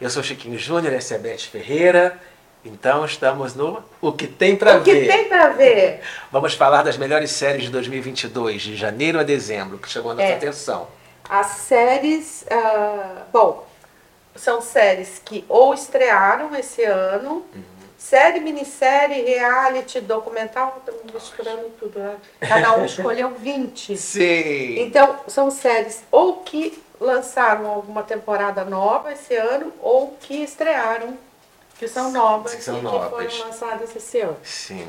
Eu sou Chiquinho Júnior, essa é a Beth Ferreira. Então estamos no O que tem para ver. O que tem para ver? Vamos falar das melhores séries de 2022, de janeiro a dezembro, que chamou a nossa É. atenção. As séries, ah, bom, são séries que ou estrearam esse ano, série, minissérie, reality, documental, estamos misturando tudo, né? Cada um escolheu 20. Sim. Então, são séries ou que lançaram alguma temporada nova esse ano, ou que estrearam, que são novas Que são e novas. que foram lançadas esse ano. Sim.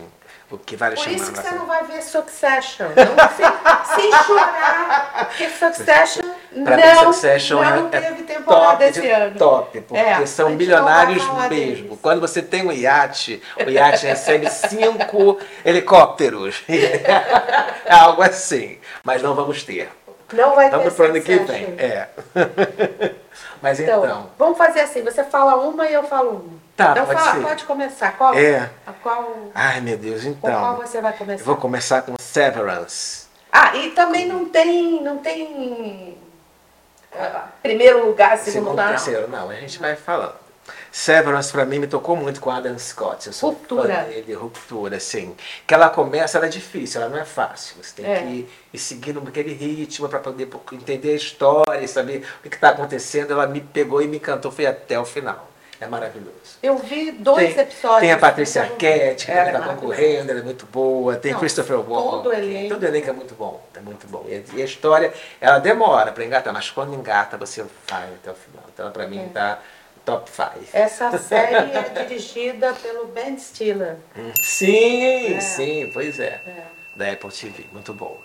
O que vale Por isso que você não vai ver Succession. Não, sem, sem chorar, porque Succession Pra não, Succession não é, teve é temporada top esse de ano. top, porque É, são bilionários mesmo. deles. Quando você tem um iate, o iate recebe cinco helicópteros. é algo assim. Mas não vamos ter. Não vai Vamos ter pro ano que vem. É. Mas Então, então, vamos fazer assim, você fala uma e eu falo uma. Tá, então pode fala, pode começar. Qual? É. A qual, ai meu Deus, com qual então. você vai Eu começar? vou começar com Severance. Ah, e também não tem, não tem ah, primeiro lugar, segundo Segundo, lugar. terceiro, não, a gente vai falando. Severance pra mim me tocou muito com Adam Scott. Eu sou Ruptura. dele, ruptura, assim. Que ela começa, ela é difícil, ela não é fácil. Você tem É. que ir seguindo aquele ritmo para poder entender a história, e saber o que está acontecendo. Ela me pegou e me encantou, foi até o final. É maravilhoso. Eu vi dois tem, episódios. tem a Patrícia Arquette, que Ela é está maravilhosa. concorrendo, ela é muito boa. Tem Não, Christopher Walken. todo elenco. Todo elenco é muito bom, é muito bom. E, a história, ela demora para engatar, mas quando engata, você vai até o final. Então, para mim, É. tá top 5. Essa série é dirigida pelo Ben Stiller. Sim, É. sim, pois é. É. Da Apple TV, muito boa.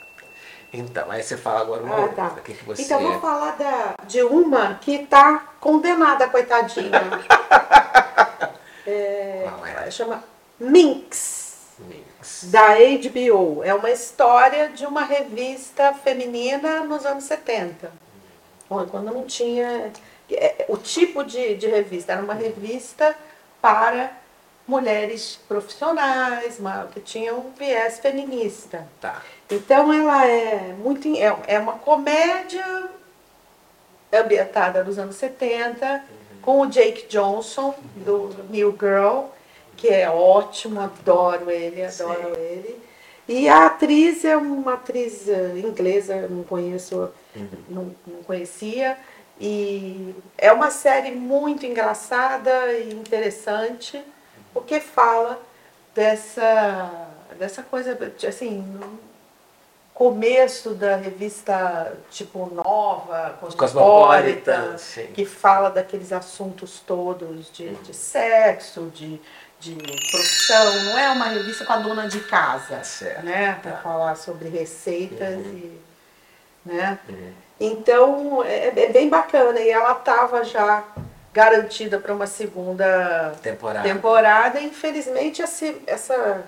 Então, aí você fala agora uma Ah, outra. tá. Que, que você Então vou falar da, de uma que tá condenada, coitadinha. É, Qual é? chama Minx, Mix. da HBO. É uma história de uma revista feminina nos anos 70. Bom, Quando não tinha. É, O tipo de, de revista era uma revista para mulheres profissionais, uma- que tinha um viés feminista. Tá. Então ela é muito é, é uma comédia ambientada nos anos 70 com o Jake Johnson do New Girl, que é ótimo, adoro ele, adoro Sim. ele. E a atriz é uma atriz inglesa, não conheço, não, não conhecia. E é uma série muito engraçada e interessante, porque fala dessa, dessa coisa, assim, no começo da revista tipo nova, sim. que fala daqueles assuntos todos de, de sexo, de, de profissão. Não é uma revista com a dona de casa, Certo. né? Para Tá. falar sobre receitas Uhum. e, né? Uhum. Então é, é bem bacana e ela estava já garantida para uma segunda Temporada. temporada. E, infelizmente esse, essa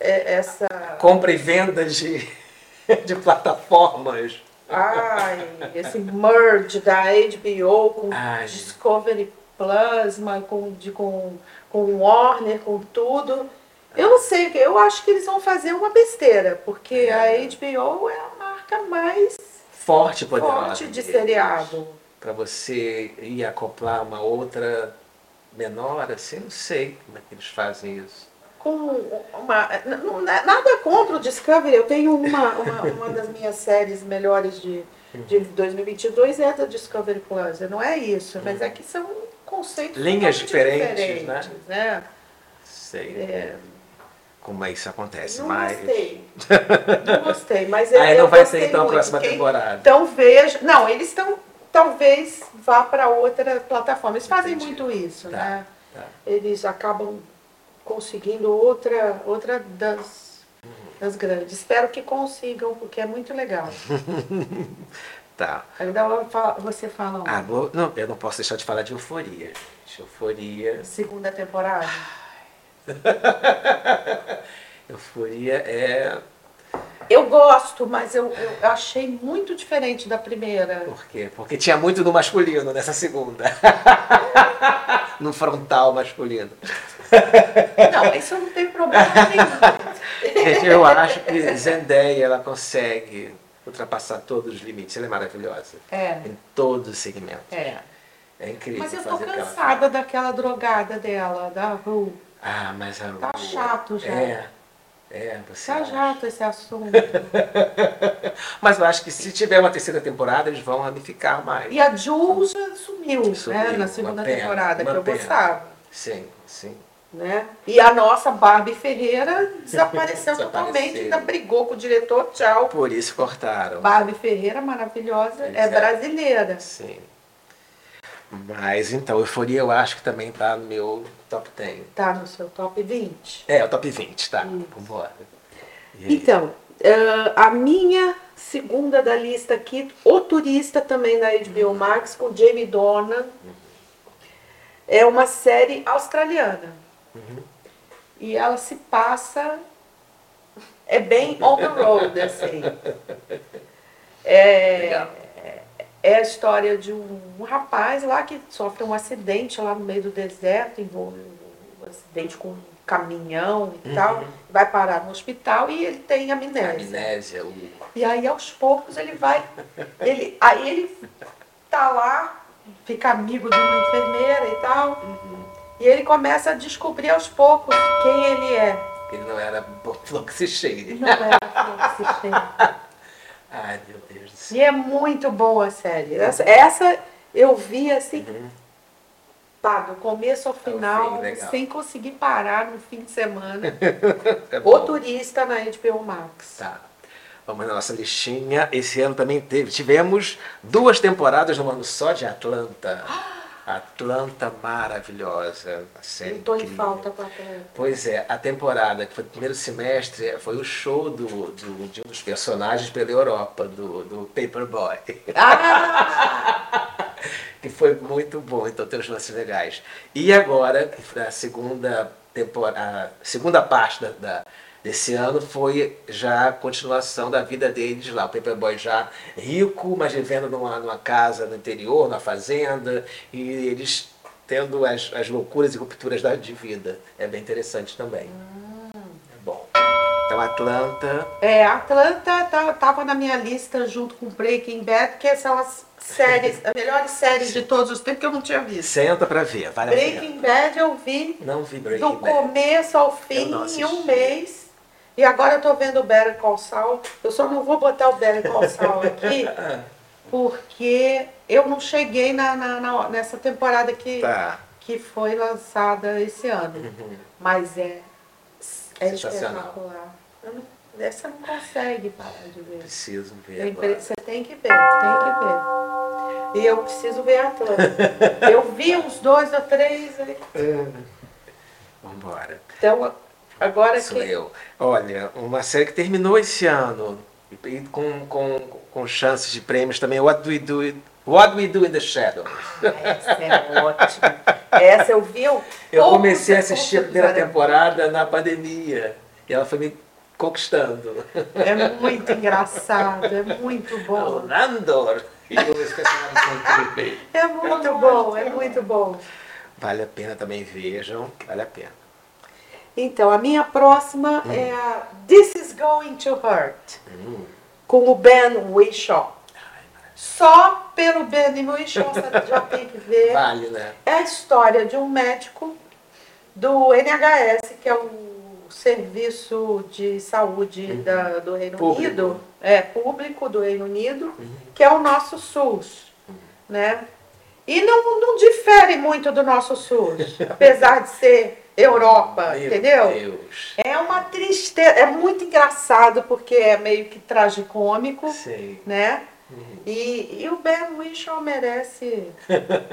é- essa Compra e venda de, de plataformas. ai, esse merge da HBO com Ai. Discovery Plus, com de com com Warner, com tudo. Eu não sei, eu acho que eles vão fazer uma besteira, porque É. a HBO é a marca mais Forte poderosa. forte de seriado. Para você ir acoplar uma outra menor, assim, não sei como é que eles fazem isso. com uma. n- n- Nada contra o Discovery. Eu tenho uma, uma, uma das minhas séries melhores de, de 2022 é a da Discovery Plus. Não é isso, mas é que são conceitos Linhas totalmente diferentes, né? né? Sei É, como é isso acontece, não mas. gostei. Não gostei, mas Aí eu não vai ter então a próxima Quem- temporada. Então veja. Não, eles estão. Talvez vá para outra plataforma. Eles fazem Entendi. muito isso, Tá, né? tá. Eles acabam conseguindo outra, outra das, das grandes. Espero que consigam, porque é muito legal. Tá. Ainda você fala Ah, não, eu não posso deixar de falar de euforia. gente. Euforia. segunda temporada. Euforia é. Eu gosto, mas eu, eu achei muito diferente da primeira. Por quê? Porque tinha muito do masculino nessa segunda. no frontal masculino. Não, isso não tem problema nenhum. Gente, eu acho que Zendaya ela consegue ultrapassar todos os limites. Ela é maravilhosa. É, Em todos os segmentos. é. É incrível. Mas eu tô cansada daquela drogada dela, da Ru. Ah, mas a Tá chato já. É. É, você. Tá acha? jato esse assunto. Mas eu acho que se tiver uma terceira temporada, eles vão ramificar mais. E a Jules sumiu, Sumiu, né, na segunda temporada, que eu gostava. Sim, sim. Né? E a nossa Barbie Ferreira desapareceu totalmente, ainda brigou com o diretor, tchau. Por isso cortaram. Barbie Ferreira, maravilhosa, Pois é é. brasileira. Sim. Mas então, Euforia eu acho que também tá no meu top 10. Tá no seu top 20. É, o top 20, tá. Isso. Vambora. Então, ah, a minha segunda da lista aqui, O Turista, também da HBO Max, com Jamie Dornan. É uma série australiana. Uhum. E ela se passa. É bem on the road, assim. É, Legal. É a história de um, um rapaz lá que sofre um acidente lá no meio do deserto, envolve um acidente com um caminhão e Uhum. tal. Vai parar no hospital e ele tem amnésia. Amnésia, o. E aí aos poucos ele vai. Ele, aí ele tá lá, fica amigo de uma enfermeira e tal. Uhum. E ele começa a descobrir aos poucos quem ele é. Ele não era fluoxecheire. Não é fluoxecheiro. Ai, meu Deus. E é muito boa a série. Essa, essa eu vi assim, Uhum. pá, do começo ao Ao final, fim, legal. sem conseguir parar no fim de semana. É o. Turista na HBO Max. Tá. Vamos na nossa listinha. Esse ano também teve. Tivemos duas temporadas no ano só de Atlanta. Atlanta maravilhosa. A série tô em falta com a Atlanta. Pois é, a temporada, que foi o primeiro semestre, foi o show do, do- de um dos personagens pela Europa, do, do Paperboy. Ah! que foi muito bom, então tem uns lances legais. E agora, a segunda temporada, a segunda parte da, da- desse ano foi já a continuação da vida deles lá. O Paperboy já rico, mas vivendo numa, numa casa no interior, numa fazenda, e eles tendo as, as loucuras e rupturas da, de vida. É bem interessante também. É bom. Então, Atlanta. É, Atlanta tá- tava na minha lista junto com Breaking Bad, que são as séries, as melhores séries de todos os tempos que eu não tinha visto. Senta pra ver, vale a pena. Breaking Bad eu vi Não vi Breaking do Bad. começo ao fim em um mês. E agora eu tô vendo o Better Call Saul. Eu só não vou botar o Better Call Saul aqui, porque eu não cheguei na, na- na- nessa temporada que, Tá. que foi lançada esse ano. Uhum. Mas é, é espetacular. Eu não- Essa não consegue parar de ver. Preciso ver agora. Você tem que ver, tem que ver. E eu preciso ver a Atlanta. eu vi uns dois ou três. aí. Vambora. Então, agora Sou que. eu. Olha, uma série que terminou esse ano e com, com, com chances de prêmios também, What We Do, What We Do in the Shadows. Essa é ótima. Essa eu vi. Eu, Eu comecei a assistir a primeira temporada na pandemia e ela foi me conquistando. É muito engraçado, é muito bom. Nandor! E são incríveis. É muito bom, é muito bom. Vale a pena também, vejam. Vale a pena. Então, a minha próxima Hum. é a This is Going to Hurt, Hum. com o Ben Whishaw. Só pelo Ben Whishaw você já tem que ver. Vale, né? É a história de um médico do NHS, que é o Serviço de Saúde da- do Reino Público. Unido, é público do Reino Unido, que é o nosso SUS, né? E não, não difere muito do nosso SUS, apesar de ser Europa, Meu entendeu? Deus. É uma tristeza, é muito engraçado porque é meio que tragicômico, Sei. né? E, e o Ben Whishaw merece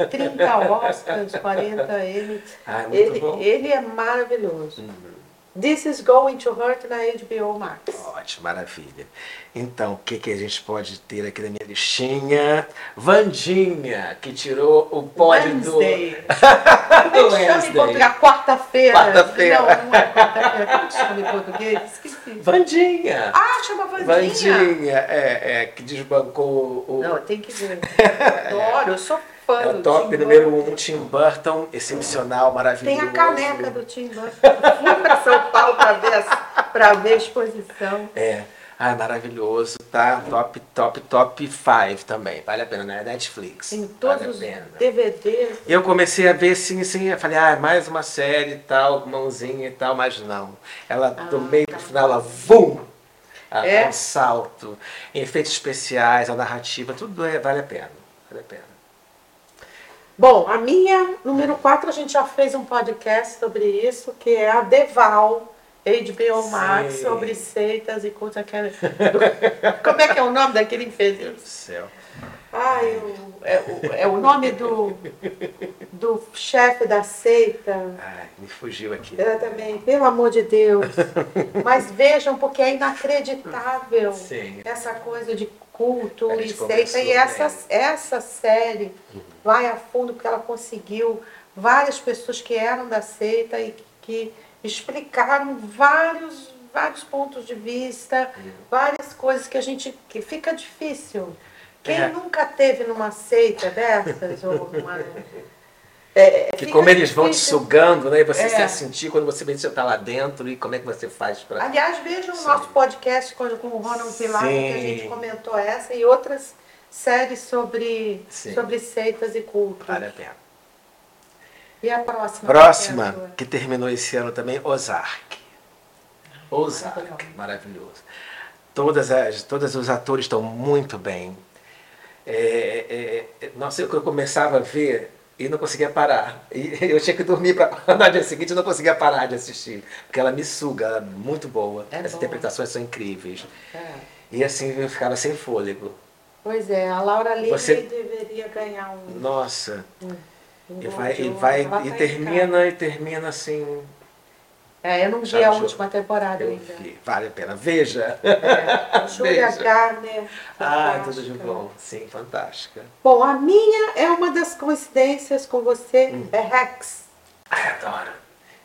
30 Oscars, 40 Emmys. Ah, é Ele, ele é maravilhoso. Uhum. This is Going to Hurt na HBO Max. Ótimo, maravilha. Então, o que, que a gente pode ter aqui na minha listinha? Vandinha, que tirou o pódio do. Wednesday. Como é que chama em português? Quarta-feira. Quarta-feira. Não, não é quarta-feira. Como que chama em português? Esqueci. Vandinha! Ah, chama Vandinha. Vandinha, é, é, que desbancou o. Não, tem que ver. Adoro, eu sou fã É o do top Tim número Burton. um, Tim Burton, excepcional, maravilhoso. Tem a caneca do Tim Burton. Fui para São Paulo para ver, pra ver a exposição. É. Ah, maravilhoso, tá? Top, top, top 5 também. Vale a pena, né? Netflix. Tem todos vale os. DVDs. Eu comecei a ver sim, sim, eu falei, ah, mais uma série e tal, mãozinha e tal, mas não. Ela, do Ah, meio tá. pro final, ela, vum! Ah, É? Um salto. Efeitos especiais, a narrativa, tudo é, vale a pena. Vale a pena. Bom, a minha, número 4, a gente já fez um podcast sobre isso, que é a Deval, HBO Max, Sim. sobre seitas e coisas que é- Como é que é o nome daquele Meu Deus infeliz? do céu. Ai, o- é, o, é o nome do, do chefe da seita. Ai, me fugiu aqui. Eu também, pelo amor de Deus. Mas vejam, porque é inacreditável Sim. essa coisa de culto e conversou E essa, bem. essa série vai a fundo porque ela conseguiu várias pessoas que eram da seita e que explicaram vários, vários pontos de vista, várias coisas que a gente. que fica difícil. Quem É. nunca teve numa seita dessas? ou numa, é, Que fica como eles vão te sugando, né? E você É. se sentir quando você vê que você está lá dentro e como é que você faz para. Aliás, vejam o nosso podcast com, com o Ronald Pilar, que a gente comentou essa e outras séries sobre, Sim. sobre seitas e culto. Vale a pena. E a próxima? Próxima, Qual é a que terminou esse ano também, Ozark. Ozark, Maravilhoso. maravilhoso. Todas as, todos os atores estão muito bem. É, é, é, nossa, eu começava a ver e não conseguia parar. E eu tinha que dormir para no dia seguinte, eu não conseguia parar de assistir. Porque ela me suga, ela é muito boa. É As boa. interpretações são incríveis. É. E assim eu ficava sem fôlego. Pois é, a Laura Linney Você- deveria ganhar um. Nossa. um E Globo vai, e, vai, e tá termina, e termina assim. É, eu não vi a última temporada Eu ainda. vi. Vale a pena. Veja. É, Julia. Garner. Ah, tudo de bom. Sim, fantástica. Bom, a minha é uma das coincidências com você, Hum. é Rex. Ai, adoro.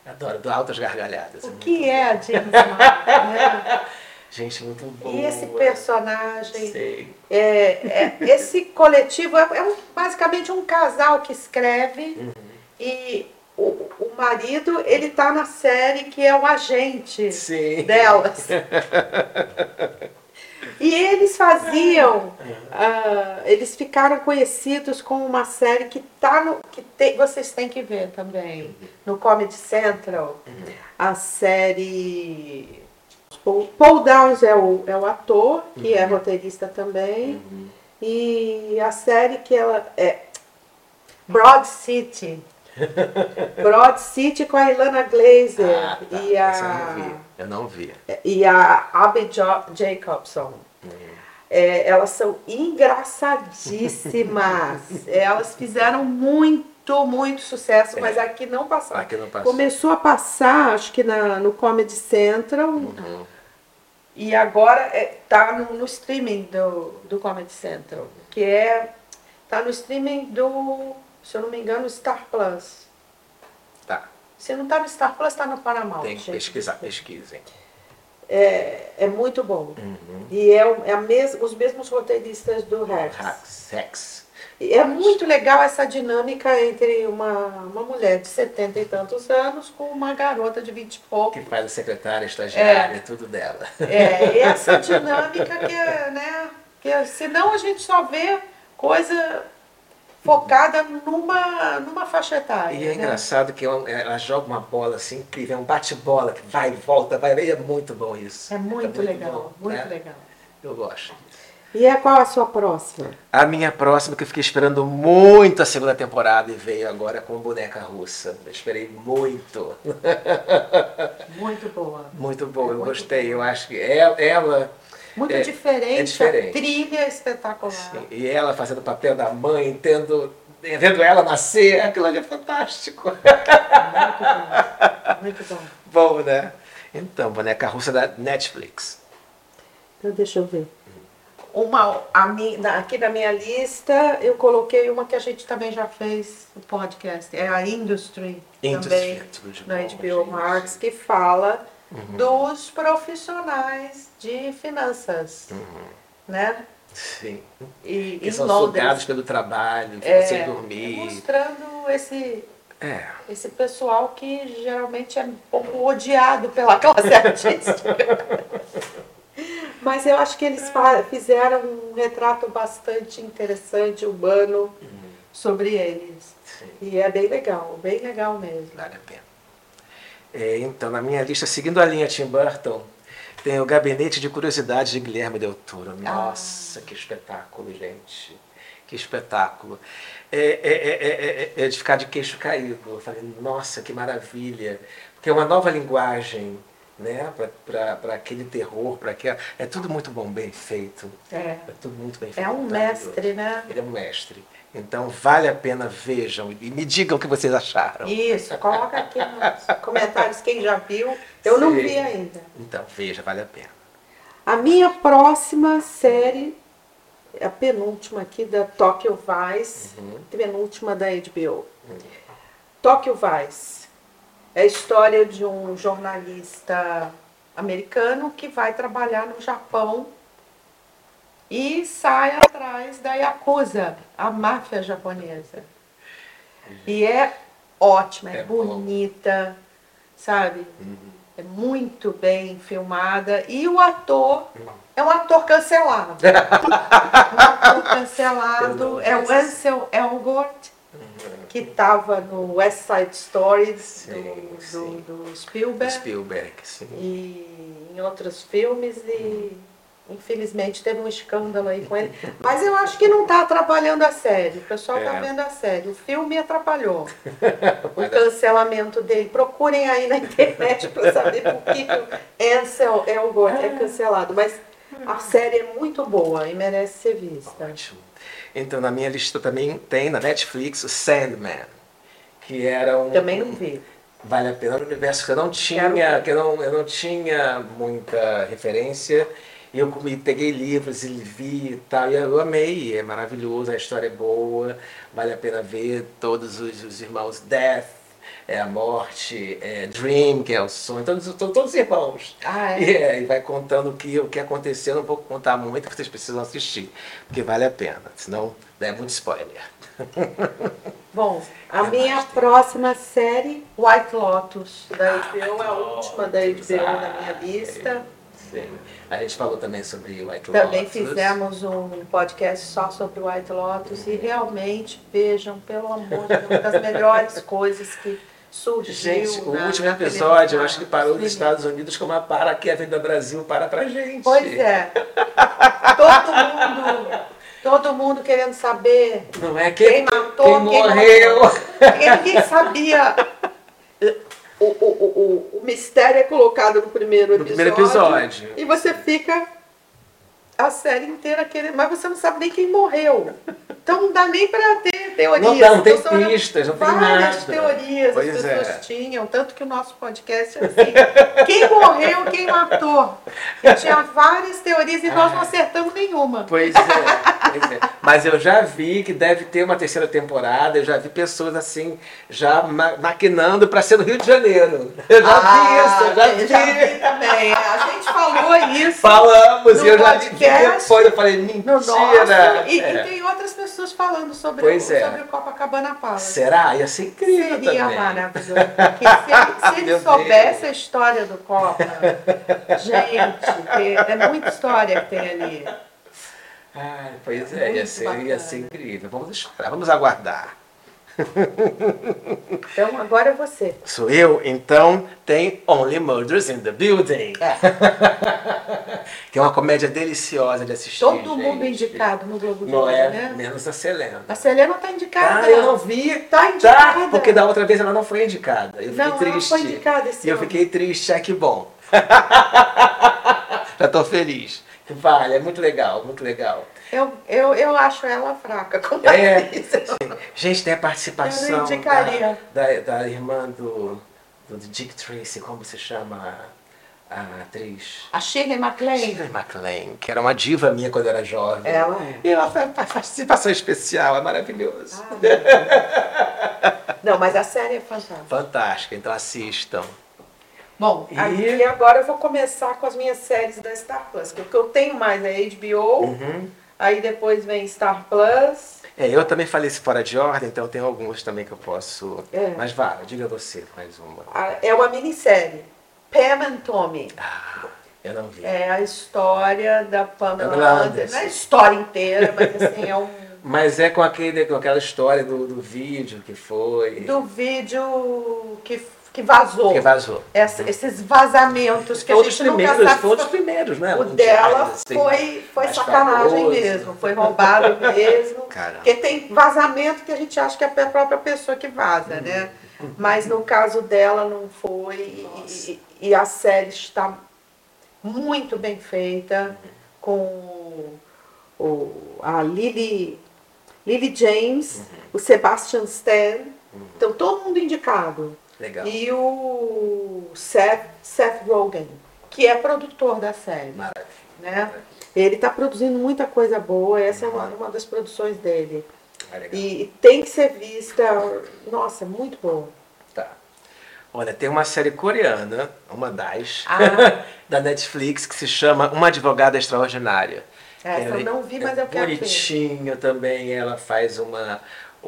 Adoro. Dou altas gargalhadas. O muito que bom. é a James né? Gente, muito bom. E esse personagem, Sei. é, é- esse coletivo é, é um- basicamente um casal que escreve Uhum. e o, o marido ele tá na série que é o agente Sim. delas. E eles faziam, ah, eles ficaram conhecidos com uma série que tá no, que tem- vocês têm que ver também no Comedy Central, a série Paul, Paul Downs é o, é o ator que é roteirista também Uhum. e a série que ela é Broad City, Broad City com a Ilana Glazer Ah, tá. e Essa eu a não vi. Eu não vi. e a Abby Jo- Jacobson. É, elas são engraçadíssimas. elas fizeram muito, muito sucesso, mas aqui não passaram. Aqui não passou. Começou a passar, acho que na, no Comedy Central, Uhum. e agora é, tá no, no streaming do, do Comedy Central, que é. tá no streaming do, se eu não me engano, Star Plus. Tá. Se não tá no Star Plus, tá no Paramount. Tem que gente. pesquisar. Pesquisem. É, é muito bom. Uhum. E é, é a mes, os mesmos roteiristas do Rex. Hacks, Hex. E é muito legal essa dinâmica entre uma, uma mulher de 70 e tantos anos com uma garota de 20 e pouco. Que faz a secretária, estagiária, É. tudo dela. É, essa dinâmica que é, né? Que senão a gente só vê coisa focada numa, numa faixa etária. E é né? engraçado que ela, ela joga uma bola assim incrível, é um bate-bola que vai e volta, vai e é muito bom isso. É muito, legal, bom, muito né? legal. Eu gosto. E é qual a sua próxima? A minha próxima, que eu fiquei esperando muito a segunda temporada e veio agora com boneca russa. Eu esperei muito. Muito boa. Muito bom, É eu muito gostei. Eu acho que ela, ela Muito É- diferente, é diferente. a trilha é espetacular. sim, e ela fazendo o papel da mãe, tendo, vendo ela nascer, aquilo ali é fantástico. Muito bom. Muito bom. bom, né? Então, boneca russa da Netflix. Então, deixa eu ver. Uma, a mi- na- aqui na minha lista, eu coloquei uma que a gente também já fez no podcast. É a Industry, Industry, também, tudo de na bom, HBO gente. Max, que fala dos profissionais de finanças, né? Sim. E, Que são Londres. sugados pelo trabalho, É, sem dormir. mostrando esse, É. esse pessoal que geralmente é um pouco odiado pela classe artística. Mas eu acho que eles fizeram um retrato bastante interessante, humano, sobre eles. Sim, E é bem legal, bem legal mesmo. vale a pena. É, então, na minha lista, seguindo a linha Tim Burton, tem o Gabinete de Curiosidades de Guilherme Del Toro. Nossa, que espetáculo, gente. Que espetáculo. É, é, é, é, é- é de ficar de queixo caído. Eu falei, nossa, que maravilha. Porque é uma nova linguagem né? para aquele terror, para aquela. É tudo muito bom, bem feito. É, É tudo muito bem feito. é um maravilhoso. mestre, né? Ele é um mestre. Então vale a pena, vejam e me digam o que vocês acharam. Isso, coloca aqui nos comentários quem já viu. Eu não Sim. vi ainda. Então, veja, vale a pena. A minha próxima série, a penúltima aqui da Tokyo Vice, Uhum. penúltima da HBO. Tokyo Vice é a história de um jornalista americano que vai trabalhar no Japão e sai atrás da Yakuza, a máfia japonesa. E é ótima, é, É bom. bonita, sabe? É muito bem filmada. E o ator é um ator cancelado. um ator cancelado é o Ansel Elgort, que estava no West Side Story Sim, do, sim. do, do Spielberg Spielberg, sim. e em outros filmes e infelizmente teve um escândalo aí com ele. Mas eu acho que não está atrapalhando a série. O pessoal está É. vendo a série. O filme atrapalhou o cancelamento dele. Procurem aí na internet para saber por que, o Ansel Elgort é cancelado. Mas a série é muito boa e merece ser vista. Ótimo. Então, na minha lista também tem na Netflix o Sandman, que era um. Também não vi. Vale a pena, um universo que eu não tinha, que eu não, eu não tinha muita referência. E eu comi- peguei livros e vi e tal, e eu amei, é maravilhoso, a história é boa, vale a pena ver todos os, os irmãos Death, é a morte, é Dream, que é o sonho, todos, todos, todos os irmãos. Ah, é? E, é, e vai contando o que, o que aconteceu, não vou contar muito, vocês precisam assistir, porque vale a pena, senão é muito spoiler. Bom, a Eu minha próxima série, White Lotus, da HBO, é a última da HBO ah, na minha lista. Sim. A gente falou também sobre White Também Lotus. fizemos um podcast só sobre White Lotus e realmente vejam, pelo amor de Deus, uma das melhores coisas que surgiu. Gente, o na- último episódio, eu acho que parou nos. Estados Unidos como a para que a Brasil para pra gente. Pois é. Todo mundo, todo mundo querendo saber Não é quem quem, matou, quem quem morreu. Porque ninguém sabia. O, o, o, o, mistério é colocado no primeiro No episódio. primeiro episódio. E você fica a série inteira querendo. Mas você não sabe nem quem morreu. Então não dá nem pra ter teorias. Não dá, não tem Então, pistas, não tem Várias nada. teorias Pois as pessoas é. tinham, tanto que o nosso podcast é assim. quem morreu, quem matou. E tinha várias teorias e nós não acertamos nenhuma. Pois é, pois é. Mas eu já vi que deve ter uma terceira temporada, eu já vi pessoas assim, já ma- maquinando para ser no Rio de Janeiro. Eu já vi isso, eu já Ah, eu já vi. vi também. A gente falou isso. Falamos, No e eu já depois, eu falei, No mentira. nosso, e, É. e tem outras pessoas falando sobre, Pois o, é. sobre o Copacabana Palace. Será? Ia ser incrível Seria também. maravilhoso. Porque se ele, se ele soubesse Deus. a história do Copa, gente, é muita história que tem ali. Ai, pois é, ia Muito ser, ia ser incrível. Vamos esperar, vamos aguardar. Então agora é você. Sou eu, então tem Only Murders in the Building. É, Que é uma comédia deliciosa de assistir. todo mundo gente. indicado no Globo de Não é? né? Menos a Selena. A Selena tá indicada. Ah, eu não vi. Tá indicada. Tá, porque da outra vez ela não foi indicada. Eu fiquei Não, ela não triste. foi indicada esse E eu ano. fiquei triste, ah, que bom. Já tô feliz. Vale, é muito legal, muito legal. Eu, eu, eu acho ela fraca como É, atriz. Gente, tem a participação Eu da, da, da irmã do, do Dick Tracy, como se chama a, a atriz? A Shirley MacLaine. Shirley MacLaine, que era uma diva minha quando eu era jovem. Ela é. E ela faz faz participação especial, é maravilhoso. Ah, Não, mas a série é fantástica. Fantástica, então assistam. Bom, E- aí agora eu vou começar com as minhas séries da Star Plus. que O que eu tenho mais é HBO, Uhum. aí depois vem Star Plus. É, eu também falei isso fora de ordem, então tem alguns também que eu posso. É. Mas vá, diga você mais uma. a- É uma minissérie. Pam and Tommy. Ah, Eu não vi. É a história da Pamela Pamela Anderson. Anderson. Não é a história inteira, mas assim, é um Mas é com, aquele, com aquela história do, do vídeo que foi. do vídeo que, que vazou. Que vazou. Essa- esses vazamentos que a gente nunca primeiros, sabe. foi dos primeiros, né? O dela assim, foi, foi sacanagem famoso. mesmo, foi roubado mesmo. Caramba. Porque tem vazamento que a gente acha que é a própria pessoa que vaza, né? Mas no caso dela não foi. e-. E, a série está muito bem feita, com o, a Lily, Lily James, o Sebastian Stan. Então todo mundo indicado. Legal. E o Seth, Seth Rogen, que é produtor da série. Maravilha. Né? Ele está produzindo muita coisa boa, essa é uma, uma das produções dele. Ah. E, e tem que ser vista, nossa, muito boa. Tá. Olha, tem uma série coreana, uma das, Ah. da Netflix, que se chama Uma Advogada Extraordinária. Essa Ela eu não vi, mas eu quero ver. Bonitinho também, ela faz uma,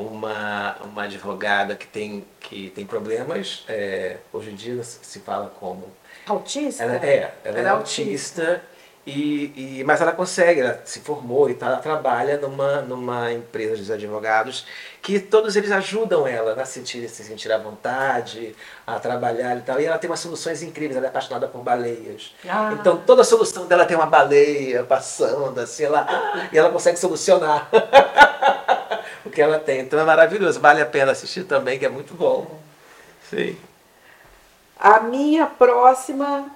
uma, uma advogada que tem, que tem problemas, é, hoje em dia se fala como Autista? Ela é, ela, é autista, e, e, mas ela consegue, ela se formou e tal, ela trabalha numa, numa empresa de advogados que todos eles ajudam ela a sentir, se sentir à vontade, a trabalhar e tal. E ela tem umas soluções incríveis, ela é apaixonada por baleias. Ah. Então toda a solução dela tem uma baleia passando, assim, ela, e ela consegue solucionar o que ela tem. Então é maravilhoso, vale a pena assistir também, que é muito bom. Sim. A minha próxima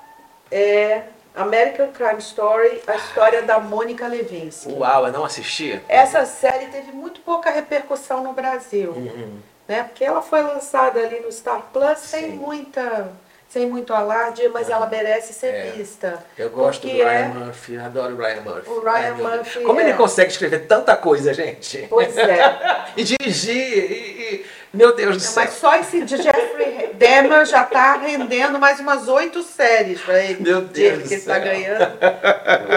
é American Crime Story, a história da Mônica Levinsky. Uau, eu não assisti? Essa série teve muito pouca repercussão no Brasil, Uhum. né? Porque ela foi lançada ali no Star Plus sem Sim. muita, sem muito alarde, mas ela merece ser É. vista. Eu gosto do é- Ryan Murphy, eu adoro o Ryan Murphy. O Ryan Ai. Murphy Como é- ele consegue escrever tanta coisa, gente? Pois é. e dirigir, e, e- meu Deus do céu. Mas só esse de Jeffrey Dahmer já está rendendo mais umas oito séries para ele. Meu Deus que do ele está céu. ganhando.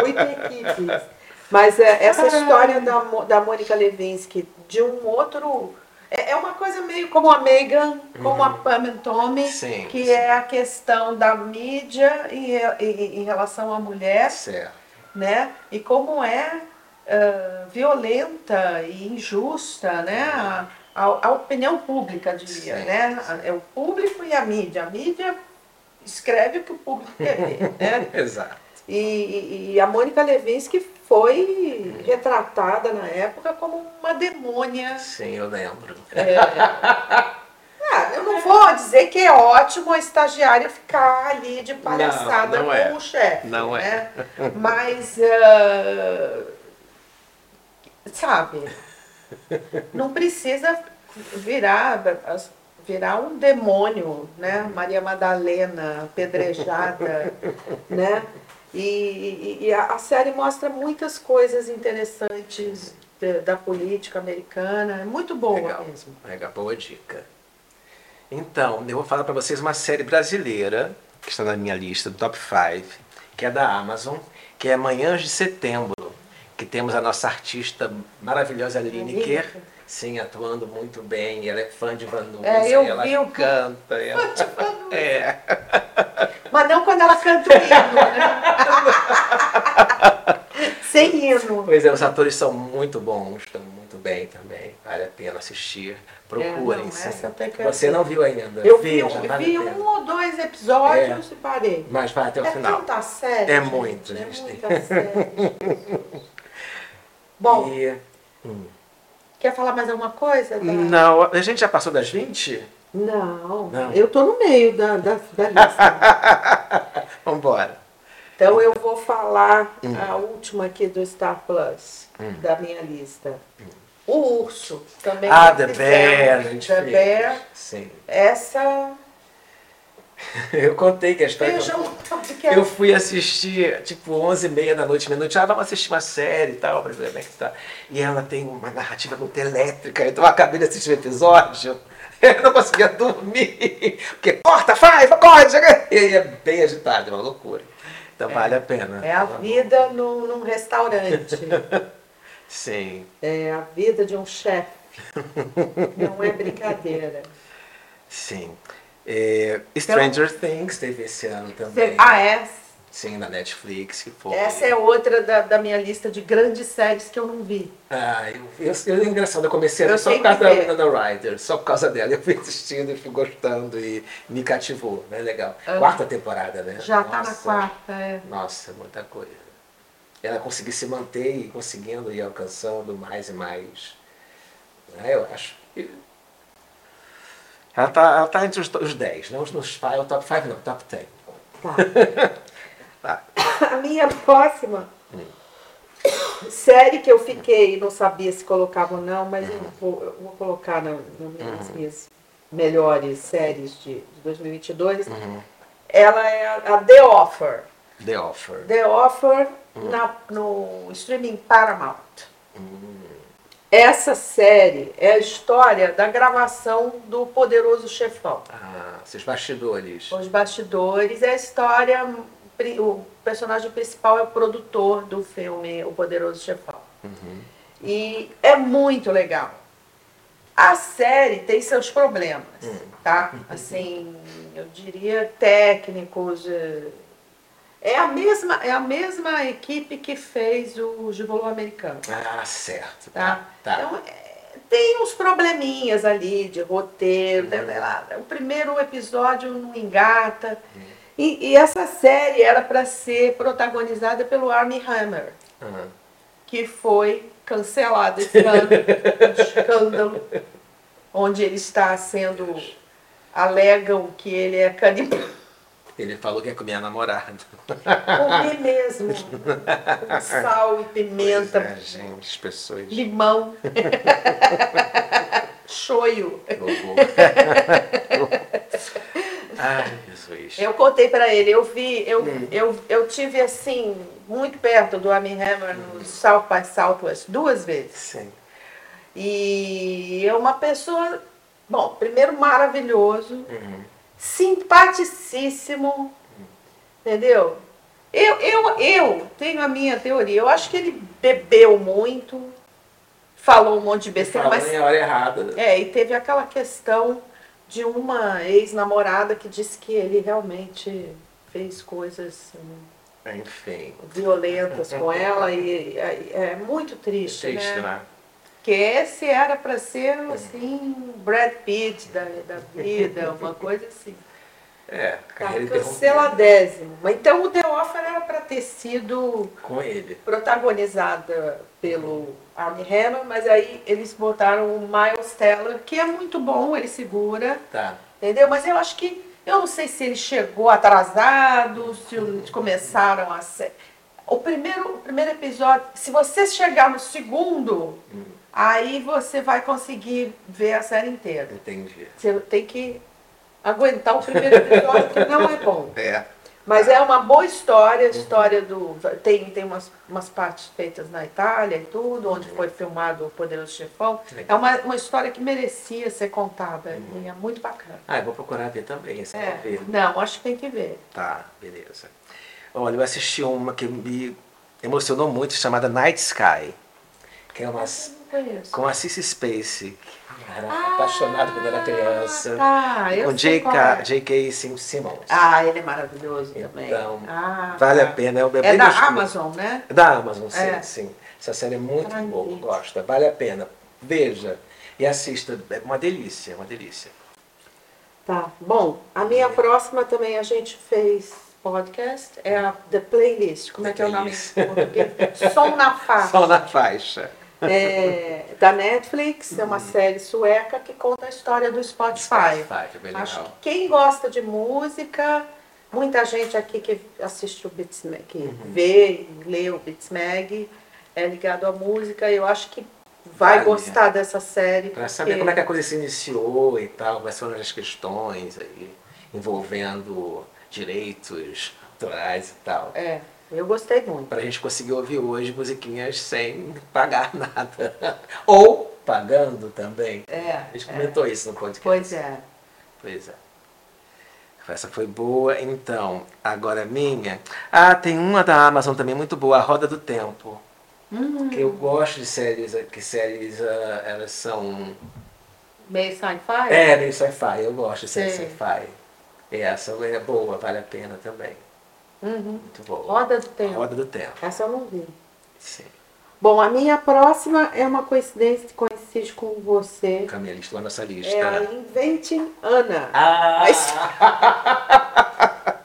Oito equipes. Mas é, essa história da, da Mônica Levinsky, de um outro. É, é uma coisa meio como a Megan, como a Pam and Tommy, Uhum. Sim, que sim. é a questão da mídia em, em- em relação à mulher Certo. né? E como é ah, violenta e injusta, né? A, a- a opinião pública, diria, Sim, né? É o público e a mídia. A mídia escreve o que o público quer ver, né? Exato. E, e- e a Mônica Levinsky foi retratada na época como uma demônia. Sim, eu lembro. É. Ah, eu não vou dizer que é ótimo a estagiária ficar ali de palhaçada Não, não com é. o chefe. Não é. né? Mas, ah, sabe, não precisa virar, virar um demônio, né? Maria Madalena, apedrejada, né? E, e- e a, a série mostra muitas coisas interessantes da, da política americana. É muito boa Legal. mesmo. Legal, boa dica. Então, eu vou falar para vocês uma série brasileira, que está na minha lista, do Top 5, que é da Amazon, que é Manhãs de Setembro, que temos a nossa artista maravilhosa Lineker, Lineker. Sim, atuando muito bem, ela é fã de Vanusa, É, eu ela vi canta, ela... é, Mas não quando ela canta o hino, né? Sem hino. Pois é, os atores são muito bons, estão muito bem também, vale a pena assistir, procurem, É, não, eu Você não viu ainda? Eu vi, vale vi um ou dois episódios e parei. Mas vai até o é final. tanta série. É gente, muito, É gente. muita série. Bom, E- quer falar mais alguma coisa? Da- Não, a gente já passou das 20? Não, Não. eu tô no meio da, da, da lista. Vambora. Então eu vou falar Hum. a última aqui do Star Plus, da minha lista. O Urso, também. Ah, já The fizemos. Bear, The. Bear. Sim. Essa. Eu contei que a história. Que é Eu fui assistir, tipo, 11 e meia da noite, meia-noite. Ah, vamos assistir uma série e tal, pra ver como é que tá. E ela tem uma narrativa muito elétrica. Então eu acabei de assistir o episódio. Eu não conseguia dormir. Porque corta, faz, corre, chega. E aí é bem agitado, é uma loucura. Então vale a pena. É a vida num, num restaurante. Sim, É a vida de um chefe. Não é brincadeira. sim. É, Stranger Things teve esse ano também. Ah, é? Sim, na Netflix, que foi. Essa é outra da, da minha lista de grandes séries que eu não vi. Ah, eu, eu, eu, é engraçado, eu comecei a Eu ver só por causa da. Winona Ryder, só por causa dela. Eu fui assistindo e fui gostando e me cativou, né? Legal. Ah. Quarta temporada, né? Já tá na Nossa. quarta, é. Nossa, muita coisa. Ela conseguir se manter e conseguindo ir alcançando mais e mais. Né? Eu acho. Ela tá, ela tá entre os, os 10, não os nos five, o top 5 não, top 10. Tá. Tá. A minha próxima série que eu fiquei, não sabia se colocava ou não, mas eu vou, eu vou colocar na, na- nas minhas melhores séries de, de 2022. Ela é a, a The Offer. The Offer. The Offer na- no streaming Paramount. Essa série é a história da gravação do Poderoso Chefão. Ah, seus bastidores. Os bastidores é a história. O personagem principal é o produtor do filme O Poderoso Chefão. E é muito legal. A série tem seus problemas, tá? Assim, eu diria técnicos. eh, É a mesma, é a mesma equipe que fez o Gigolô Americano. Ah, certo. Tá? Tá. Então, é, tem uns probleminhas ali de roteiro. né, sei lá, o primeiro episódio não engata. E, e essa série era para ser protagonizada pelo Armie Hammer, Ah, que foi cancelado esse ano. um escândalo. Onde ele está sendo. Alegam que ele é canibal. Ele falou que ia comer a namorada. Comer mesmo. Sal e pimenta, Pois é, gente, as pessoas. limão. Vovô. Ai, Jesus. Eu contei pra ele, eu vi, eu, eu, eu tive assim, muito perto do Armie Hammer no South by Southwest duas vezes. Sim. E é uma pessoa, bom, primeiro maravilhoso, Uhum. Simpaticíssimo, entendeu? Eu, eu, eu tenho a minha teoria, eu acho que ele bebeu muito, falou um monte de besteira, mas em hora errada. é, e teve aquela questão de uma ex-namorada que disse que ele realmente fez coisas hum, Enfim. violentas com ela e é, é muito triste, Triste, né? né? Que esse era para ser assim, Brad Pitt da, da vida, uma coisa assim. É, Tá carreira interrompida canceladésimo. Mas Então o The Offer era para ter sido com ele. protagonizada pelo Armie Hammer, mas aí eles botaram o Miles Teller, que é muito bom, ele segura, Tá. entendeu? Mas eu acho que, eu não sei se ele chegou atrasado, se eles começaram a ser... O primeiro, o primeiro episódio, se você chegar no segundo, aí você vai conseguir ver a série inteira. Entendi. Você tem que aguentar o primeiro episódio, que não é bom. É. Mas é uma boa história, a história do. Tem, tem umas, umas partes feitas na Itália e tudo, onde foi filmado o Poderoso Chefão. É uma, uma história que merecia ser contada. E é muito bacana. Ah, eu vou procurar ver também, esse é. É, ver. não, acho que tem que ver. Tá, beleza. Olha, eu assisti uma que me emocionou muito, chamada Night Sky. Que é uma, conheço. com a Cissy Spacey. Cara, apaixonado quando era criança. Tá, eu com qual é. J.K. J.K. Sim- Simmons. Ah, ele é maravilhoso também. Então, Ah, vale tá. a pena. É, É bem da gostoso. Amazon, né? É da Amazon, sim, É. sim. Essa série é muito boa, gosta, vale a pena. Veja e assista, é uma delícia, é uma delícia. Tá. Bom, a minha próxima também a gente fez podcast, é a The Playlist. Como é que é o nome Playlist. em português? Som na faixa. Só na faixa. É, da Netflix, é uma série sueca que conta a história do Spotify. Spotify, é Acho que quem gosta de música, muita gente aqui que assiste o Beats Mag, que Uhum. vê e lê o Beats Mag, é ligado à música, eu acho que vai Vale. gostar dessa série. Pra saber porque- como é que a coisa se iniciou e tal, quais foram as questões aí, envolvendo direitos autorais e tal. É, eu gostei muito. Pra gente conseguir ouvir hoje musiquinhas sem pagar nada. Ou pagando também. É, A gente é. comentou isso no podcast. Pois é. Pois é. Essa foi boa. Então, agora a minha. Ah, tem uma da Amazon também muito boa, A Roda do Tempo. Hum, Que eu gosto de séries, que séries ah, elas são. meio sci-fi? É, meio sci-fi, eu gosto de série Sei. sci-fi. E essa é boa, vale a pena também. Uhum. Muito boa. Roda do Tempo. Roda do Tempo. Essa eu não vi. Sim. Bom, a minha próxima é uma coincidência que coincide com você. Camila, estou na nossa lista. É a Inventing Anna. Ah!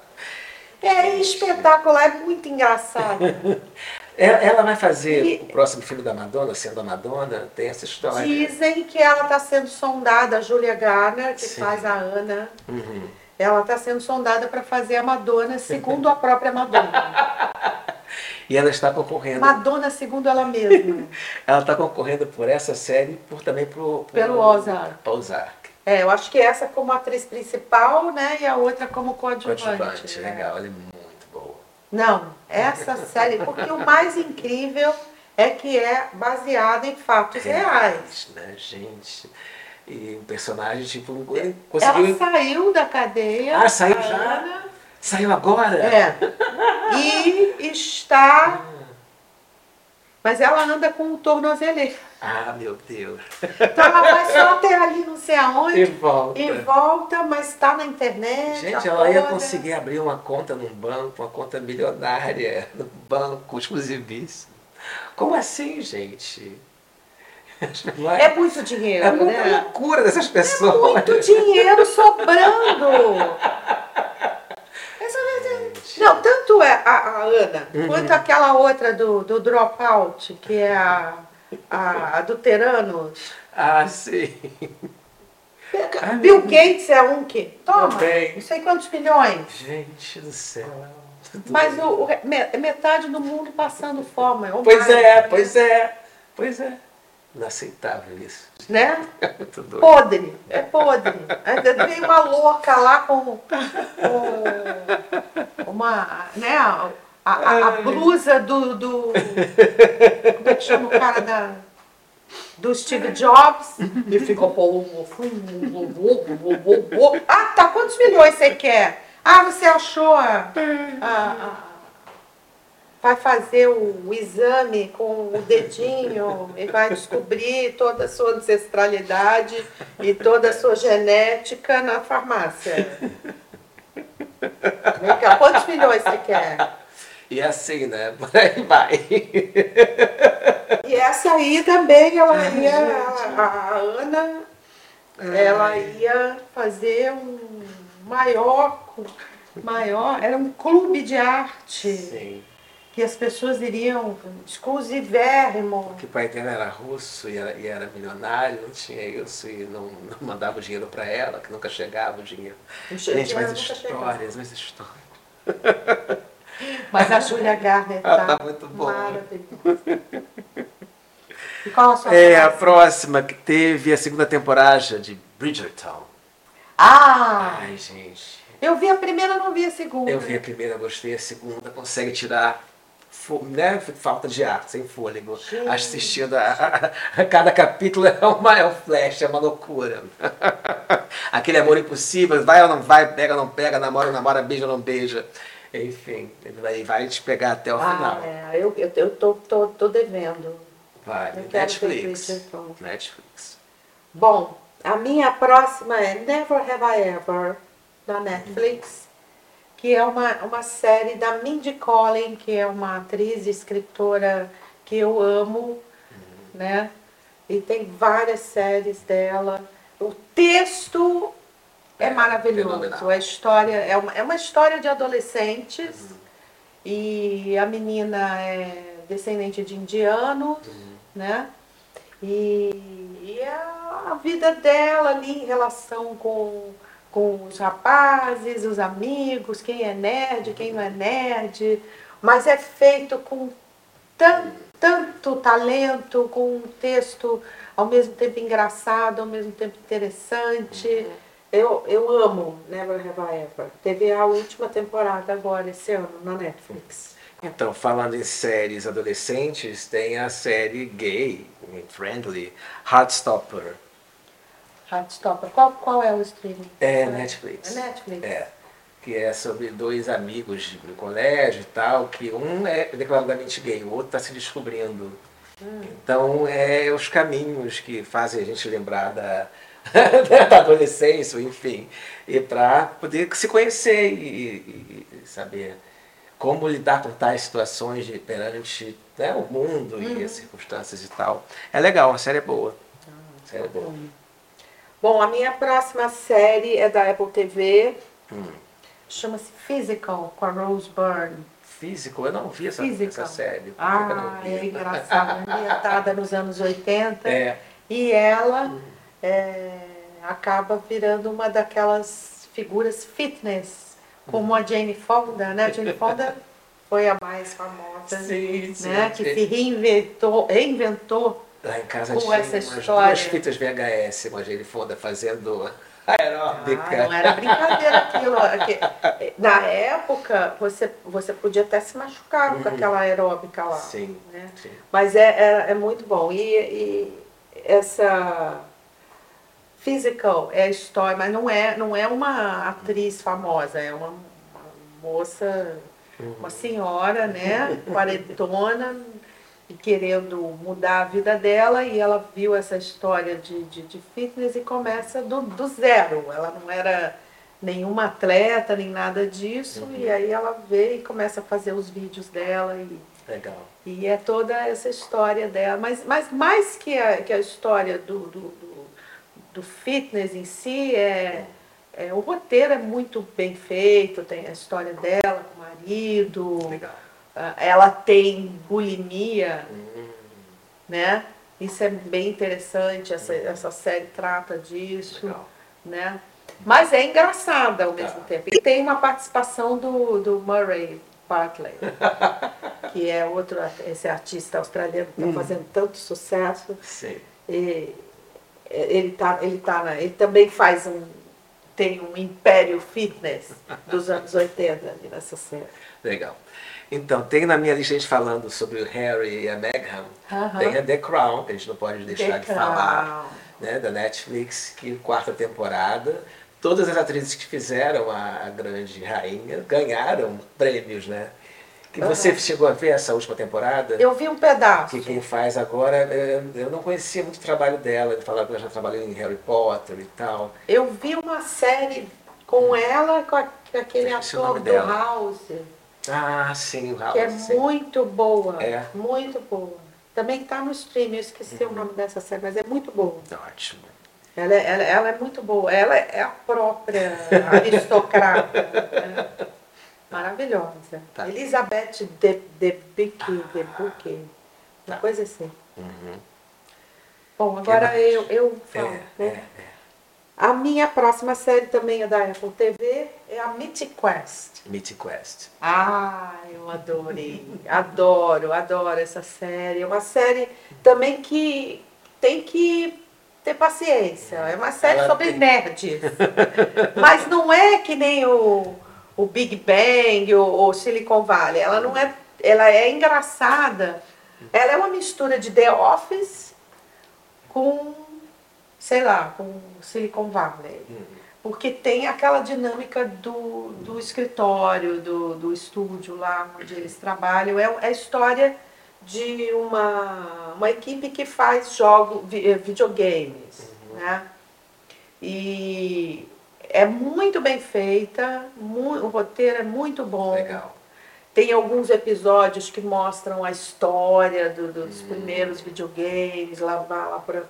É espetacular, é muito engraçado. Ela, ela vai fazer E- o próximo filme da Madonna, sendo a Madonna? Tem essa história? Dizem que ela está sendo sondada, a Julia Garner, que Sim. faz a Ana, Uhum. Ela está sendo sondada para fazer a Madonna, segundo a própria Madonna. E ela está concorrendo. Madonna, segundo ela mesma. Ela está concorrendo por essa série por também pro, pro Pelo Ozark. Ozark. É, eu acho que essa como atriz principal, né? E a outra como coadjuvante. Coadjuvante, né? legal, ela é muito boa. Não, essa série, porque o mais incrível é que é baseada em fatos reais. né, gente? E um personagem, tipo, Ela conseguiu. saiu da cadeia. Ah, saiu já? Ana, Saiu agora? É. E está. Mas ela anda com o tornozeleiro. Ah, meu Deus. Então ela vai só até ali não sei E aonde volta. e volta, mas está na internet. Gente, ela ia conseguir abrir uma conta num banco, uma conta milionária, no banco exclusivíssimo. Como assim, gente? Não É muito dinheiro, É muita né? loucura dessas pessoas. Muito dinheiro sobrando. Essa vez- Não, tanto é a, a Ana Uhum. quanto aquela outra do, do Dropout, que é a, a, a do Teranos. Ah, sim. Ai, Bill. Gates é um que. Toma, não sei quantos milhões. Gente do céu. Mas o, o metade do mundo passando fome. Pois mais, é, pois é, pois é. Inaceitável isso. Né? Muito doido. Podre, é podre. Ainda tem uma louca lá com, com uma, né, a, a- a blusa do, do. Como é que chama o cara da. Do Steve Jobs. E fica. Ah, tá. Quantos milhões você quer? Ah, você achou a- a- a- vai fazer o, exame com o dedinho e vai descobrir toda a sua ancestralidade e toda a sua genética na farmácia. Vem cá, Quantos milhões você quer? E assim, né? Por aí vai. E essa aí também, ela ia, a, a Ana, ela ia fazer um maior, maior, era um clube de arte. Sim. Que as pessoas iriam exclusivérrimo. Que o pai dela era russo e era, e era milionário, não tinha isso, e não, não mandava o dinheiro para ela, que nunca chegava o dinheiro. O Gente, mas histórias, mas histórias. Mas a Julia Garner Ela tá, tá muito boa. maravilhosa. E qual a sua É, a próxima? próxima que teve a segunda temporada de Bridgerton. Ah! Ai, gente. Eu vi a primeira, não vi a segunda. Eu vi a primeira, gostei, a segunda consegue tirar né, falta de ar, sem fôlego. Gente. Assistindo a, a- a cada capítulo é uma é um flash, é uma loucura. Aquele amor impossível, vai ou não vai, pega ou não pega, namora ou namora, beija ou não beija. Enfim, ele vai, vai te pegar até o Ah, final. é, eu, eu, eu tô, tô, tô devendo. Vai, Eu Netflix. Netflix. Bom, a minha próxima é Never Have I Ever, da Netflix, que é uma, uma série da Mindy Collin, que é uma atriz e escritora que eu amo, né? E tem várias séries dela. O texto é, É, maravilhoso. fenomenal. A história é uma, é uma história de adolescentes e a menina é descendente de indiano, né? E, e é a vida dela ali em relação com, com os rapazes, os amigos, quem é nerd, quem não é nerd, mas é feito com tan, tanto talento, com um texto ao mesmo tempo engraçado, ao mesmo tempo interessante. Eu, eu amo Never Have I Ever. Teve a última temporada agora, esse ano, na Netflix. Então, falando em séries adolescentes, tem a série gay, friendly, Heartstopper. Heartstopper. Qual, qual é o streaming? É Netflix. É Netflix. É. Que é sobre dois amigos do colégio e tal, que um é declaradamente gay, o outro está se descobrindo. Então, é os caminhos que fazem a gente lembrar da, da adolescência, enfim, e para poder se conhecer e, e- saber como lidar com tais situações de, perante né, o mundo Uhum. e as circunstâncias e tal. É legal, a série é boa. A série é boa. Bom, a minha próxima série é da Apple TV. Hum. Chama-se Physical, com a Rose Byrne. Físico, eu não vi essa, Physical. essa série. Ah, é engraçada. Ambientada nos anos 80. É, E ela é, acaba virando uma daquelas figuras fitness, como a Jane Fonda, né? A Jane Fonda foi a mais famosa, sim, sim. né? Que se reinventou, reinventou. Lá em casa com tinha essa umas história. duas fitas VHS, uma Jane Fonda fazendo aeróbica. Ah, não era brincadeira aquilo. aqui- Na época, você, você podia até se machucar com Uhum. aquela aeróbica lá. Sim, né? sim. Mas é, é, é muito bom. E, e essa physical é a história, mas não é, não é uma atriz famosa, é uma, uma moça, uma senhora, né? Quarentona, e querendo mudar a vida dela, e ela viu essa história de, de, de fitness e começa do, do zero. Ela não era nenhuma atleta, nem nada disso, e aí ela vê e começa a fazer os vídeos dela e Legal. e é toda essa história dela. Mas, mas mais que a, que a história do, do, do, do fitness em si, é, é, o roteiro é muito bem feito, tem a história dela com o marido, Legal. Ah, ela tem bulimia, Hum, né? Isso é bem interessante, essa, essa série trata disso, legal. né? Mas é engraçada ao mesmo Tá. tempo. E tem uma participação do, do Murray Bartley, que é outro, esse artista australiano que está fazendo tanto sucesso. Sim. E ele, tá, ele, tá ele também faz um. Tem um império fitness dos anos 80 ali nessa série. Legal. Então, tem na minha lista a gente falando sobre o Harry e a Meghan. Aham. Tem a The Crown, que a gente não pode deixar The de falar, Crown. né, da Netflix, que quarta temporada. Todas as atrizes que fizeram a, a grande rainha ganharam prêmios, né? Que você Aham. chegou a ver essa última temporada? Eu vi um pedaço. Que quem faz agora, é, eu não conhecia muito o trabalho dela, ele falava que ela já trabalhou em Harry Potter e tal. Eu vi uma série com ela, com, aquele ator do dela. House, Ah, sim, o House. que é sim. muito boa. É. Muito boa. Também está no stream, eu esqueci Uhum. o nome dessa série, mas é muito boa. Ótimo. Ela, é- ela, ela é muito boa. Ela é a própria aristocrata. né? Maravilhosa. Tá. Elizabeth de, de de. Uma Tá. coisa assim. Uhum. Bom, agora eu, eu falo. É, né? é, é. A minha próxima série também é da Apple TV, é a Mythic Quest. Mythic Quest. Ah, eu adorei. Adoro, adoro essa série. É uma série também que tem que ter paciência. É uma série Ela sobre tem- nerds. Mas não é que nem o, o Big Bang ou o Silicon Valley. Ela não é. Ela é engraçada. Ela é uma mistura de The Office com, sei lá, com Silicon Valley. Porque tem aquela dinâmica do, do escritório, do, do estúdio lá onde eles trabalham. É, é a história de uma, uma equipe que faz jogo, eh, videogames. Né? E é muito bem feita, o roteiro é muito bom. Legal. Tem alguns episódios que mostram a história do- dos primeiros videogames, lá, lá para.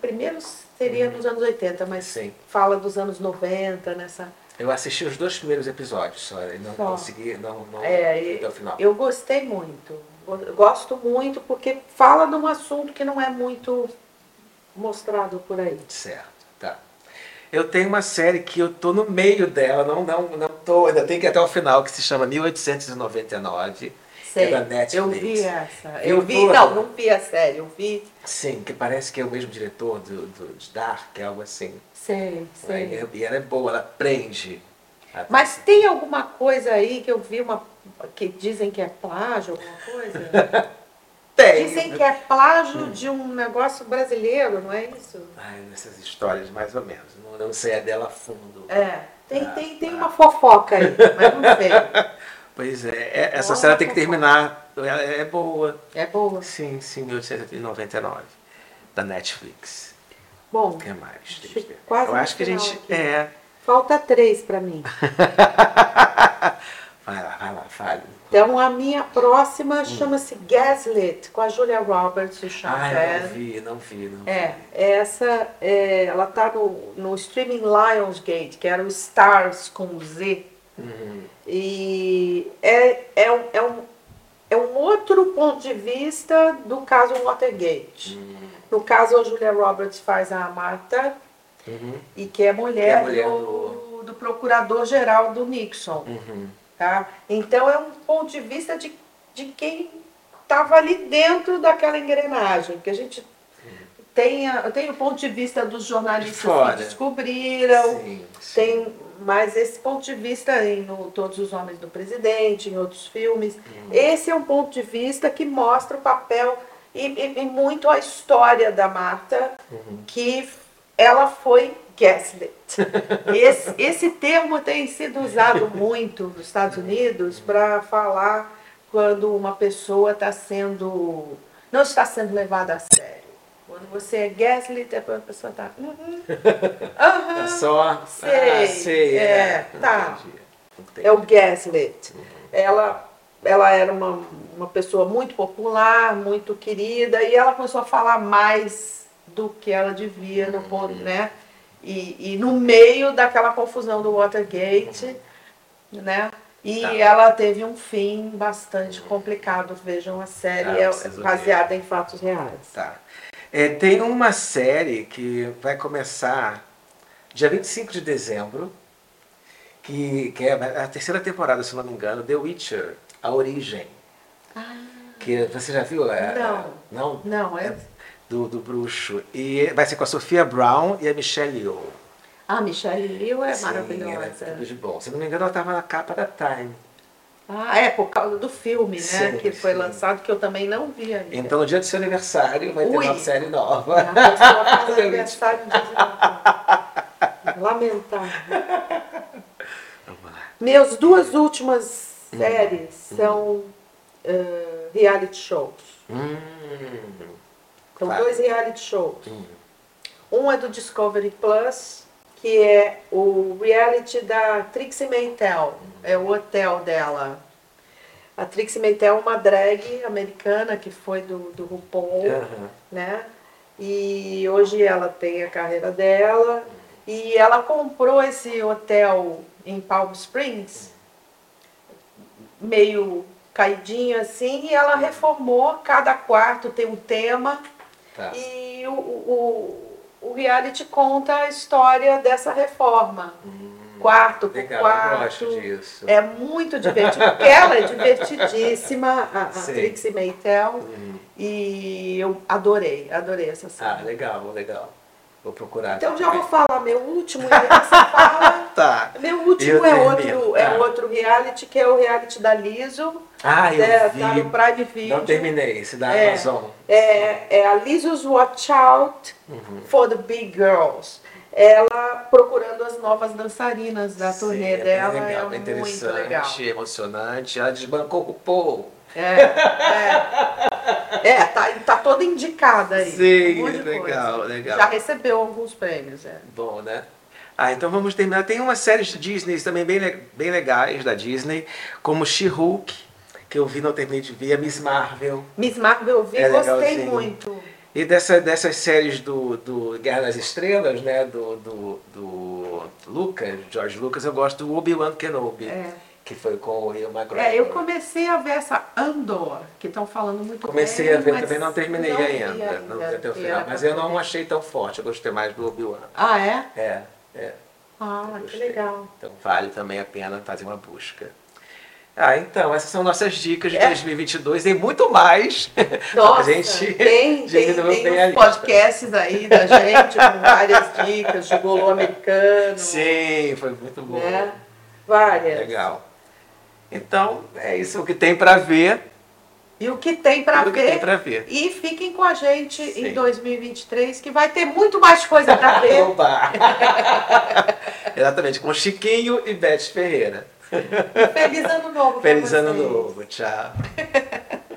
Primeiros seria nos anos 80, mas Sim. fala dos anos 90, nessa. Eu assisti os dois primeiros episódios só, e não Só. consegui, não, não É, até o final. Eu gostei muito. Go- Gosto muito porque fala de um assunto que não é muito mostrado por aí. Certo. Eu tenho uma série que eu tô no meio dela, não, não, não tô, ainda tem que ir até o final, que se chama 1899. Sei, É da Netflix. eu vi essa. Viu Eu vi, toda? não, não vi a série, eu vi. Sim, que parece que é o mesmo diretor do, do de Dark, algo assim. Sei, sei. E ela é boa, ela prende. Mas tem alguma coisa aí que eu vi uma que dizem que é plágio, alguma coisa? tem. Dizem que é plágio de um negócio brasileiro, não é isso? Ai, nessas histórias, mais ou menos. Não, não sei a dela a fundo. É. Tem, Ah, tem, tem tá. uma fofoca aí, mas não sei. Pois é, é, essa série tem que terminar. Ela é boa. É boa. Sim, sim, 1899. Da Netflix. Bom, O que mais? Quase Eu acho que a gente. aqui. É. falta três pra mim. Vai lá, vai lá, fale. Então a minha próxima chama-se Gaslit, com a Julia Roberts e o Sean Ah, eu não vi, não vi, não vi. É, essa, é, ela tá no, no streaming Lionsgate, que era o Stars com Z. Uhum. E é, é, um, é, um, é um outro ponto de vista do caso Watergate. Uhum. No caso, a Julia Roberts faz a Marta, Uhum. e que é mulher, Que é mulher do, do procurador-geral do Nixon. Uhum. Tá? Então é um ponto de vista de, de quem estava ali dentro daquela engrenagem, que a gente tem, a- tem o ponto de vista dos jornalistas fora. que descobriram, Sim, sim. tem mais esse ponto de vista em no Todos os Homens do Presidente, em outros filmes. Uhum. Esse é um ponto de vista que mostra o papel e, e- e muito a história da Marta, Uhum. que ela foi gaslit. Esse, esse termo tem sido usado muito nos Estados Unidos para falar quando uma pessoa está sendo. não está sendo levada a sério. Quando você é gaslit, é quando a pessoa está. Uhum, aham, É só. Sei, ah, sei. é, tá. Entendi. É o gaslit. Ela, ela era uma, uma pessoa muito popular, muito querida, e ela começou a falar mais do que ela devia no ponto, né? E, e no meio daquela confusão do Watergate, né? E Tá. ela teve um fim bastante complicado. Vejam a série, Ah, é preciso ver. baseada em fatos reais. Tá. É, tem uma série que vai começar dia 25 de dezembro, que, que é a terceira temporada, se não me engano, The Witcher, A Origem. Que você já viu? É, Não. Não? Não, é. Do, do bruxo. E vai ser com a Sofia Brown e a Michelle Yeoh. A Michelle Liu é Sim, ela é maravilhosa. tudo de bom. Se não me engano, ela estava na capa da Time. Ah, é, por causa do filme, né? Sim, que foi sim. lançado, que eu também não vi ainda. Então, no dia do seu aniversário, vai ter Ui. uma série nova. A pessoa faz aniversário no dia. Lamentável. Vamos lá. Meus duas últimas Hum. séries são eh, reality shows. Hum, São Claro. dois reality shows. Um é do Discovery Plus, que é o reality da Trixie Mattel. É o hotel dela. A Trixie Mattel é uma drag americana que foi do, do RuPaul. Aham. né? E hoje ela tem a carreira dela e ela comprou esse hotel em Palm Springs, meio caidinho assim, e ela reformou, cada quarto tem um tema Tá. e o, o, o reality conta a história dessa reforma. Quarto por Hum, Legal, eu quarto. gosto disso. É muito divertido, porque ela é divertidíssima, a, a. Trixie Mattel. Hum. E eu adorei, adorei essa Ah, série. legal, legal. Vou procurar. então já vou falar meu último, fala. Tá. Meu Eu último é termino, outro, tá. é outro reality, que é o reality da Liso. Ah, eu é, vi. tá no Prime Video. Não terminei, esse da É. Amazon. É, é a Liso's Watch Out Uhum. for the Big Girls. Ela procurando as novas dançarinas da Sim, turnê é dela, legal, é bem muito interessante, legal. emocionante. Ela desbancou o povo. É, é. É, tá, tá toda indicada aí. Sim, um legal, coisa. legal. Já recebeu alguns prêmios, é. Bom, né? Ah, então vamos terminar. Tem umas séries de Disney também bem, bem legais da Disney, como She-Hulk, que eu vi, não terminei de ver, a Miss Marvel. Miss Marvel eu vi, É gostei muito. E dessa, dessas séries do, do Guerra das Estrelas, né? Do, do, do Lucas, George Lucas, eu gosto do Obi-Wan Kenobi, É. que foi com o Ian McGregor. É, eu comecei a ver essa Andor, que estão falando muito Comecei bem, a ver, também não terminei não vi ainda, não até o final. Mas eu não achei tão forte, eu gostei mais do Obi-Wan. Ah, é? É, é. Ah, que legal. Então vale também a pena fazer uma busca. Ah, então, essas são nossas dicas de É. 2022. Tem muito mais. Nossa, a gente tem, tem, tem uns lista. podcasts aí da gente com várias dicas de bolô americano. Sim, foi muito bom. Né? Várias. Legal. Então, é isso o que tem para ver. E o que tem E que ver. tem ver. E fiquem com a gente Sim. em 2023, que vai ter muito mais coisa pra ver. Exatamente, com Chiquinho e Beth Ferreira. Feliz ano novo. Feliz ano novo. Tchau.